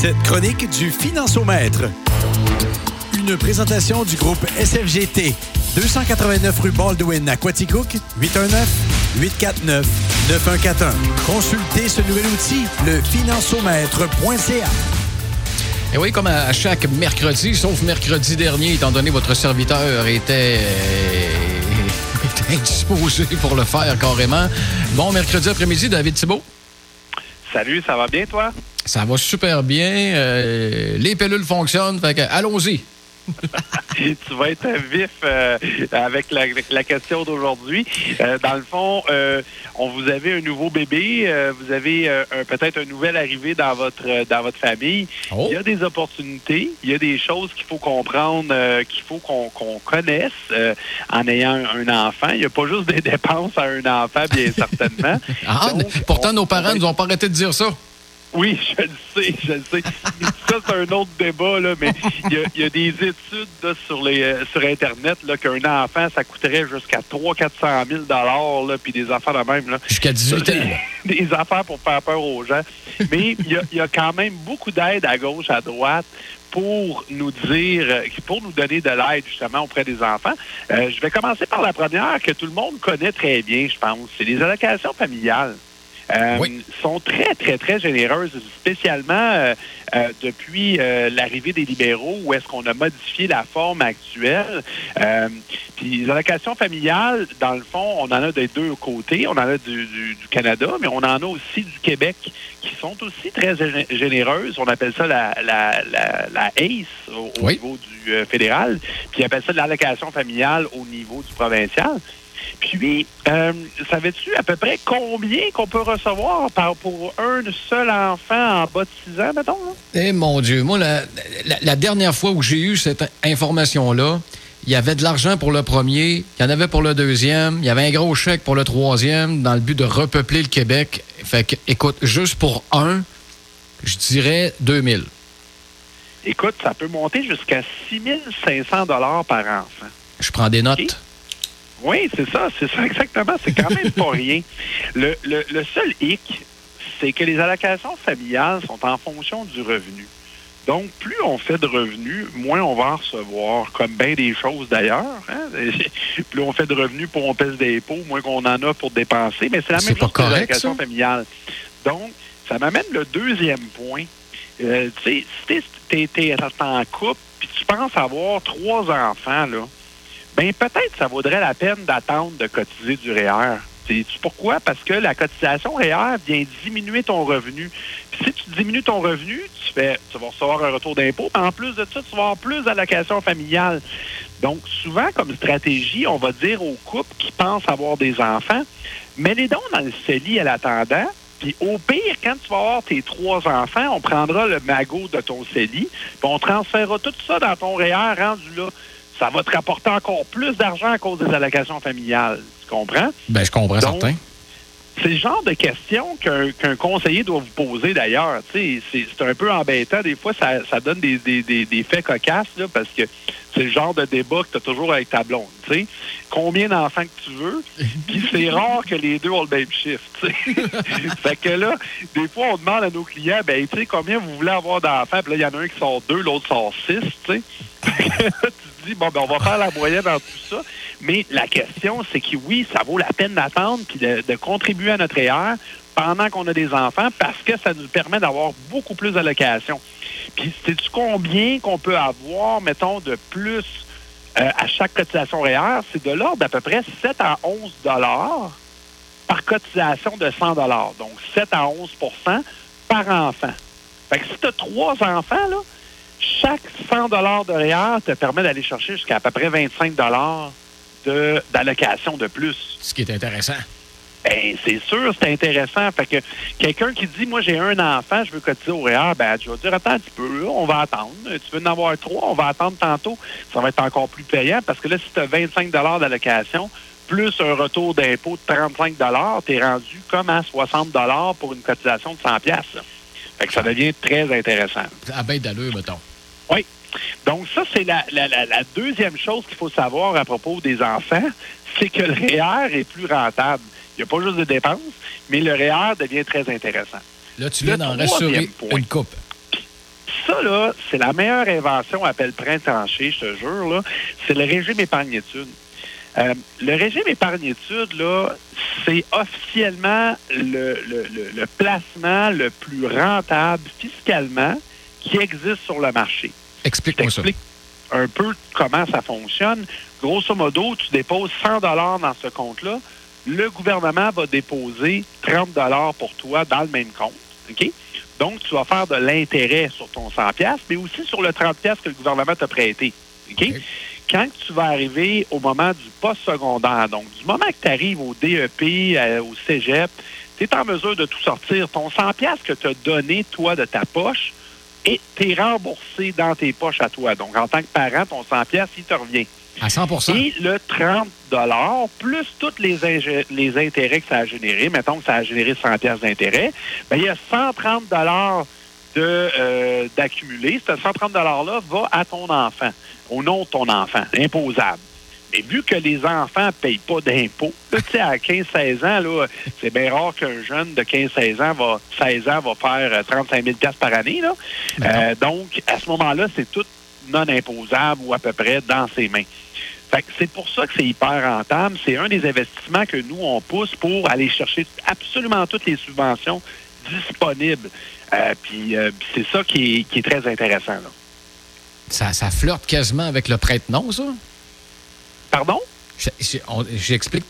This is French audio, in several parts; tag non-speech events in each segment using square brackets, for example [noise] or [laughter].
cette chronique du Financiomètre. Une présentation du groupe SFGT. 289 rue Baldwin à Quaticook, 819-849-9141. Consultez ce nouvel outil, le financiomètre.ca. Et oui, comme à chaque mercredi, sauf mercredi dernier, étant donné votre serviteur était, euh, [laughs] était indisposé pour le faire carrément. Bon mercredi après-midi, David Thibault. Salut, ça va bien, toi? Ça va super bien. euh, les pilules fonctionnent. Fait que, allons-y. [laughs] tu vas être vif euh, avec la, la question d'aujourd'hui. Euh, dans le fond, euh, on vous avez un nouveau bébé, vous avez un- peut-être un nouvel arrivé dans votre dans votre famille. Oh. Il y a des opportunités, il y a des choses qu'il faut comprendre, qu'il faut qu'on qu'on connaisse en ayant un, un enfant. Il n'y a pas juste des dépenses à un enfant, bien [laughs] certainement. Ah, Donc, pourtant, on- nos parents va nous ont pas arrêté de dire ça. Oui, je le sais, je le sais. Ça, c'est un autre débat, là, mais il y a, il y a des études là, sur, les, euh, sur Internet là, qu'un enfant, ça coûterait jusqu'à 300 000 là, puis des affaires de même. Là. Jusqu'à 18 ans. Des, [laughs] des affaires pour faire peur aux gens. Mais il y a, il y a quand même beaucoup d'aide à gauche, à droite pour nous dire, euh, pour nous donner de l'aide justement auprès des enfants. Euh, je vais commencer par la première que tout le monde connaît très bien, je pense. C'est les allocations familiales. Euh, Oui. sont très, très, très généreuses, spécialement euh, euh, depuis euh, l'arrivée des libéraux, où est-ce qu'on a modifié la forme actuelle. Euh, puis les allocations familiales, dans le fond, on en a des deux côtés. On en a du, du- du Canada, mais on en a aussi du Québec, qui sont aussi très gé- généreuses. On appelle ça la, la, la, la ACE au, au Oui. niveau du euh, fédéral, puis ils appellent ça l'allocation familiale au niveau du provincial. Puis, euh, savais-tu à peu près combien qu'on peut recevoir par, pour un seul enfant en bas de 6 ans, mettons? Eh mon Dieu, moi, la, la- la dernière fois où j'ai eu cette information-là, il y avait de l'argent pour le premier, il y en avait pour le deuxième, il y avait un gros chèque pour le troisième dans le but de repeupler le Québec. Fait que, écoute, juste pour un, je dirais 2000. Écoute, ça peut monter jusqu'à 6 500 par enfant. Je prends des notes. Oui, c'est ça, c'est ça exactement. C'est quand même pas [laughs] rien. Le, le, le seul hic, c'est que les allocations familiales sont en fonction du revenu. Donc, plus on fait de revenus, moins on va en recevoir, comme bien des choses d'ailleurs. hein. [laughs] Plus on fait de revenus, plus on pèse d'impôts, moins qu'on en a pour dépenser. Mais c'est la même chose pour les correct, allocations ça? familiales. Donc, ça m'amène le deuxième point. Euh, tu sais, si tu es, en couple, puis tu penses avoir trois enfants, là, ben peut-être ça vaudrait la peine d'attendre de cotiser du REER. Sais-tu pourquoi? Parce que la cotisation REER vient diminuer ton revenu. Puis si tu diminues ton revenu, tu fais, tu vas recevoir un retour d'impôt. mais En plus de ça, tu vas avoir plus d'allocations familiales. Donc, souvent, comme stratégie, on va dire aux couples qui pensent avoir des enfants, mets les dons dans le CELI à l'attendant. Puis au pire, quand tu vas avoir tes trois enfants, on prendra le magot de ton CELI, puis on transférera tout ça dans ton REER rendu là. Ça va te rapporter encore plus d'argent à cause des allocations familiales. Tu comprends? Ben, je comprends Donc, certain. C'est le genre de questions qu'un conseiller doit vous poser d'ailleurs. C'est un peu embêtant. Des fois, ça, ça donne des, des, des, des faits cocasses là, parce que c'est le genre de débat que tu as toujours avec ta blonde. sais. Combien d'enfants que tu veux? [laughs] Puis c'est rare que les deux ont le même chiffre. [laughs] fait que là, des fois, on demande à nos clients, ben, tu sais, combien vous voulez avoir d'enfants? Puis là, il y en a un qui sort deux, l'autre sort six. tu [laughs] te dis, bon, ben, on va faire la moyenne dans tout ça. Mais la question, c'est que oui, ça vaut la peine d'attendre puis de, de contribuer à notre REER pendant qu'on a des enfants parce que ça nous permet d'avoir beaucoup plus d'allocations. Puis, sais-tu combien qu'on peut avoir, mettons, de plus euh, à chaque cotisation REER? C'est de l'ordre d'à peu près 7 à 11 dollars par cotisation de 100 dollars. Donc, 7 à 11 par enfant. Fait que si tu as trois enfants, là, chaque 100 dollars de REER te permet d'aller chercher jusqu'à à peu près 25 dollars d'allocation de, plus. Ce qui est intéressant. Ben, c'est sûr, c'est intéressant. Fait que quelqu'un qui dit, moi, j'ai un enfant, je veux cotiser au REER, ben, je vais dire, attends un petit peu, on va attendre. Tu veux en avoir trois, on va attendre tantôt. Ça va être encore plus payant parce que là, si tu as 25 d'allocation, plus un retour d'impôt de 35 tu es rendu comme à 60 pour une cotisation de 100 pièces. Fait que ça devient très intéressant. À bête d'allure, mettons. Oui. Donc, ça, c'est la, la- la- la deuxième chose qu'il faut savoir à propos des enfants, c'est que le REER est plus rentable. Il n'y a pas juste de dépenses, mais le REER devient très intéressant. Là, tu viens d'en rassurer point. une coupe. ça, là, c'est la meilleure invention à printemps-tranché, je te jure, là. C'est le régime épargne-études. Euh, le régime épargne-études, là, c'est officiellement le, le, le, placement le plus rentable fiscalement qui existe sur le marché. Explique-moi ça. un peu comment ça fonctionne. Grosso modo, tu déposes 100 dollars dans ce compte-là. Le gouvernement va déposer 30 dollars pour toi dans le même compte. OK? Donc, tu vas faire de l'intérêt sur ton 100 mais aussi sur le 30 que le gouvernement t'a prêté. OK? Quand tu vas arriver au moment du post-secondaire, donc du moment que tu arrives au DEP, euh, au cégep, tu es en mesure de tout sortir. Ton 100 que tu as donné, toi, de ta poche, et tu es remboursé dans tes poches à toi. Donc, en tant que parent, ton 100 il te revient. À 100 Et le 30 plus tous les, les intérêts que ça a généré, mettons que ça a généré 100 d'intérêt, bien, il y a 130 de, euh, d'accumuler. Ce 130 $-là va à ton enfant, au nom de ton enfant, imposable. Mais vu que les enfants ne payent pas d'impôts, tu sais, à 15-16 ans, là, c'est bien rare qu'un jeune de 15-16 ans va, 16 ans va faire 35 euh, 000 par année. Là. Euh, donc, à ce moment-là, c'est tout non imposable ou à peu près dans ses mains. c'est pour ça que c'est hyper rentable. C'est un des investissements que nous, on pousse pour aller chercher absolument toutes les subventions disponibles. Euh, puis c'est ça qui est, très intéressant. Ça, ça flirte quasiment avec le prête-nom, ça? Pardon? J'explique,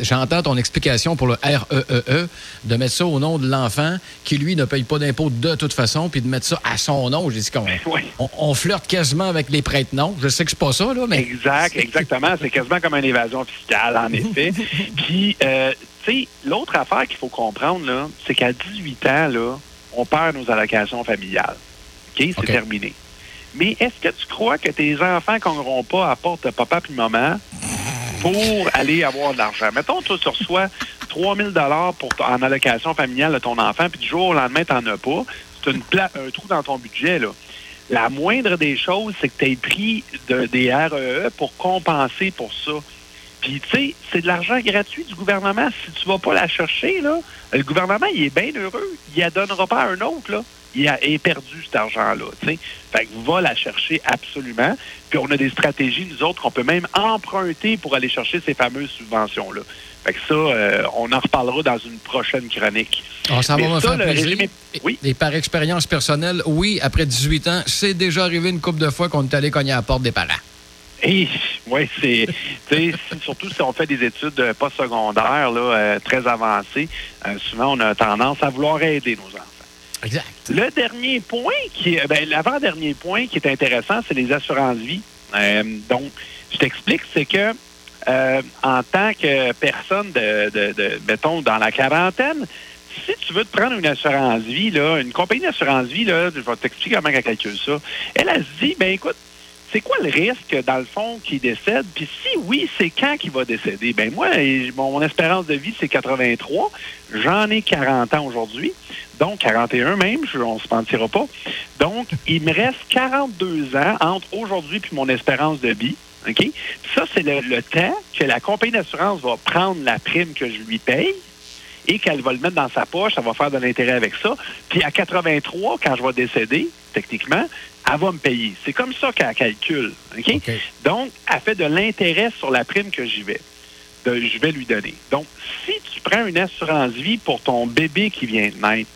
j'entends ton explication pour le REEE, e e, de mettre ça au nom de l'enfant qui, lui, ne paye pas d'impôt de toute façon, puis de mettre ça à son nom. J'ai dit qu'on on, flirte quasiment avec les prêtres-noms. Je sais que c'est pas ça, là, mais... Exact, exactement. C'est quasiment comme une évasion fiscale, en effet. [laughs] puis, euh, tu sais, l'autre affaire qu'il faut comprendre, là, c'est qu'à 18 ans, là, on perd nos allocations familiales. OK? C'est terminé. Mais est-ce que tu crois que tes enfants n'auront pas à porte de papa et maman pour aller avoir de l'argent? Mettons, toi, tu reçois 3 000 pour en allocation familiale de ton enfant, puis du jour au lendemain, tu n'en as pas. C'est un trou dans ton budget, là. La moindre des choses, c'est que tu aies pris des REE e pour compenser pour ça. Puis, tu sais, c'est de l'argent gratuit du gouvernement. Si tu vas pas la chercher, là, le gouvernement, il est bien heureux. Il ne la donnera pas à un autre, là il a perdu cet argent-là. Fait que va la chercher absolument. Puis on a des stratégies, nous autres, qu'on peut même emprunter pour aller chercher ces fameuses subventions-là. Fait que ça, euh, on en reparlera dans une prochaine chronique. On ça va. Oui. Et par expérience personnelle, oui, après 18 ans, c'est déjà arrivé une couple de fois qu'on est allé cogner à la porte des parents. Oui, c'est surtout si on fait des études postsecondaires là, euh, très avancées, euh, souvent on a tendance à vouloir aider nos enfants. Exact. Le dernier point, qui ben, l'avant-dernier point qui est intéressant, c'est les assurances-vie. Euh, donc, je t'explique, c'est que euh, en tant que personne de, de, mettons, dans la quarantaine, si tu veux te prendre une assurance vie, là, une compagnie d'assurance vie, là, je vais t'expliquer comment elle calcule ça. Elle, a se dit, ben écoute, c'est quoi le risque, dans le fond, qu'il décède? Puis si oui, c'est quand qu'il va décéder? Ben moi, mon espérance de vie, c'est 83. J'en ai 40 ans aujourd'hui. Donc, 41 même, on ne se mentira pas. Donc, il me reste 42 ans entre aujourd'hui puis mon espérance de vie. OK? Ça, c'est le, le temps que la compagnie d'assurance va prendre la prime que je lui paye et qu'elle va le mettre dans sa poche, ça va faire de l'intérêt avec ça. Puis à 83, quand je vais décéder, techniquement, elle va me payer. C'est comme ça qu'elle calcule. Donc, elle fait de l'intérêt sur la prime que j'y vais. je vais lui donner. Donc, si tu prends une assurance vie pour ton bébé qui vient de naître,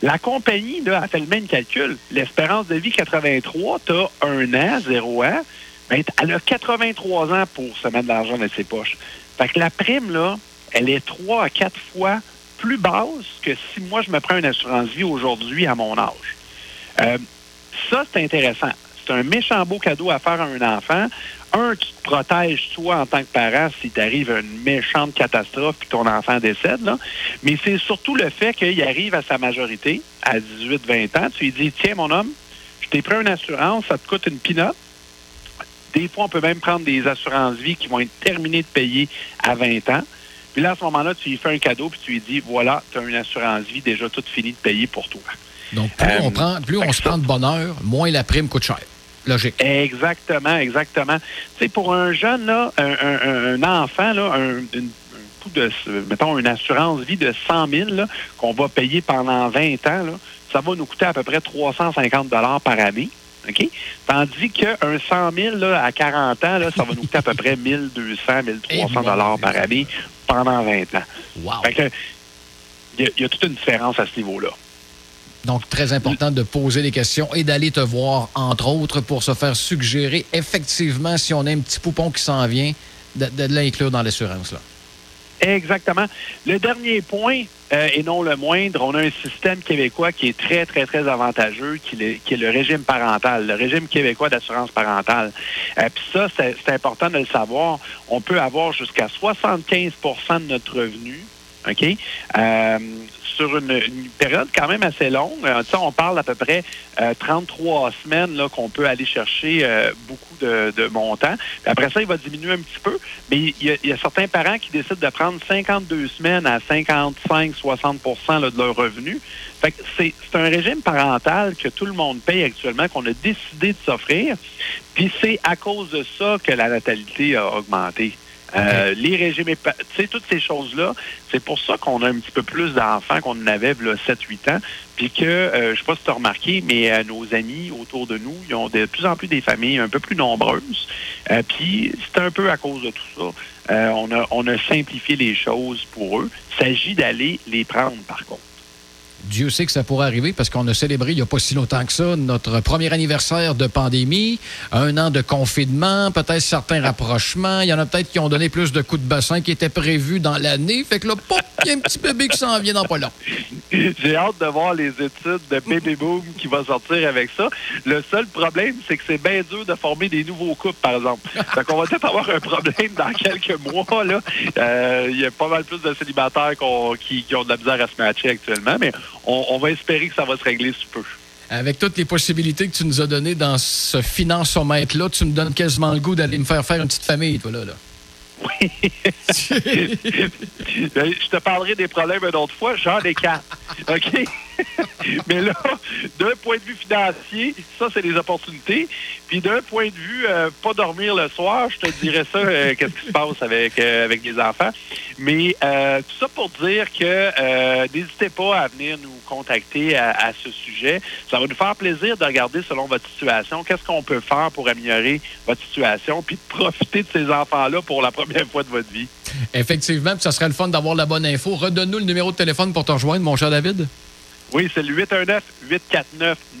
la compagnie là, a fait le même calcul. L'espérance de vie 83, tu as un an, zéro an. Ben, elle a 83 ans pour se mettre de l'argent dans ses poches. Fait que la prime, là, elle est trois à quatre fois plus basse que si moi je me prends une assurance vie aujourd'hui à mon âge. Euh, ça, c'est intéressant. C'est un méchant beau cadeau à faire à un enfant. Un, tu te protèges toi en tant que parent si t'arrive une méchante catastrophe puis ton enfant décède. Là. Mais c'est surtout le fait qu'il arrive à sa majorité, à 18-20 ans. Tu lui dis, tiens mon homme, je t'ai pris une assurance, ça te coûte une pinotte. Des fois, on peut même prendre des assurances vie qui vont être terminées de payer à 20 ans. Puis là, à ce moment-là, tu lui fais un cadeau, puis tu lui dis, voilà, tu as une assurance vie déjà toute finie de payer pour toi. Donc, plus on, euh, prend, plus on se prend de bonheur, moins la prime coûte cher. Logique. Exactement, exactement. Tu sais, pour un jeune, là, un, enfant, là, un, une, de, mettons, une assurance vie de 100 000 qu'on va payer pendant 20 ans, là, ça va nous coûter à peu près 350 par année. OK? Tandis qu'un 100 000 là, à 40 ans, là, ça va nous coûter à peu près 1200, 1300 dollars par année pendant 20 ans. Wow. Y, il y a toute une différence à ce niveau-là. Donc, très important de poser des questions et d'aller te voir, entre autres, pour se faire suggérer effectivement, si on a un petit poupon qui s'en vient, de, l'inclure dans l'assurance. là. Exactement. Le dernier point, euh, et non le moindre, on a un système québécois qui est très, très, très avantageux, qui, est- le régime parental, le régime québécois d'assurance parentale. Euh, Puis ça, c'est important de le savoir. On peut avoir jusqu'à 75% de notre revenu, OK, euh, sur une, période quand même assez longue. Euh, on parle à peu près euh, 33 semaines là, qu'on peut aller chercher euh, beaucoup de, montants. Puis après ça, il va diminuer un petit peu. Mais il y, a, certains parents qui décident de prendre 52 semaines à 55-60 là, de leur revenu. Fait que c'est c'est un régime parental que tout le monde paye actuellement, qu'on a décidé de s'offrir. Puis c'est à cause de ça que la natalité a augmenté. Euh, Les régimes, tu sais, toutes ces choses-là, c'est pour ça qu'on a un petit peu plus d'enfants qu'on en avait là, 7-8 ans. Puis que, euh, je sais pas si tu as remarqué, mais euh, nos amis autour de nous, ils ont de plus en plus des familles un peu plus nombreuses. Euh, puis c'est un peu à cause de tout ça. Euh, on, a, on a simplifié les choses pour eux. Il s'agit d'aller les prendre, par contre. Dieu sait que ça pourrait arriver parce qu'on a célébré il n'y a pas si longtemps que ça notre premier anniversaire de pandémie, un an de confinement, peut-être certains rapprochements. Il y en a peut-être qui ont donné plus de coups de bassin qui étaient prévus dans l'année. Fait que là, pop, il y a un petit bébé qui s'en vient dans pas long. [laughs] J'ai hâte de voir les études de Baby Boom qui va sortir avec ça. Le seul problème, c'est que c'est bien dur de former des nouveaux couples, par exemple. [laughs] Fait qu'on va peut-être avoir un problème dans quelques mois. Euh, Il y a pas mal plus de célibataires qui ont de la misère à se matcher actuellement, mais on, on va espérer que ça va se régler sous peu. Avec toutes les possibilités que tu nous as données dans ce financomètre-là, tu me donnes quasiment le goût d'aller me faire faire une petite famille, toi, là. là. Ben, [laughs] Je te parlerai des problèmes une autre fois. J'en ai quatre. OK? [laughs] Mais là, d'un point de vue financier, ça, c'est des opportunités. Puis d'un point de vue euh, pas dormir le soir, je te dirais ça, euh, [laughs] qu'est-ce qui se passe avec, euh, avec les enfants. Mais euh, tout ça pour dire que n'hésitez pas à venir nous contacter à, à ce sujet. Ça va nous faire plaisir de regarder selon votre situation, qu'est-ce qu'on peut faire pour améliorer votre situation, puis de profiter de ces enfants-là pour la première fois de votre vie. Effectivement, puis ça serait le fun d'avoir la bonne info. Redonne-nous le numéro de téléphone pour te rejoindre, mon cher David. Oui, c'est le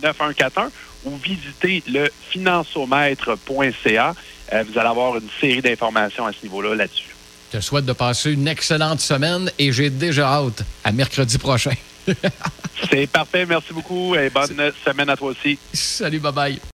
819-849-9141 ou visitez le financiomètre.ca. Euh, vous allez avoir une série d'informations à ce niveau-là là-dessus. Je te souhaite de passer une excellente semaine et j'ai déjà hâte à mercredi prochain. [laughs] C'est parfait. Merci beaucoup et bonne semaine à toi aussi. Salut, bye bye.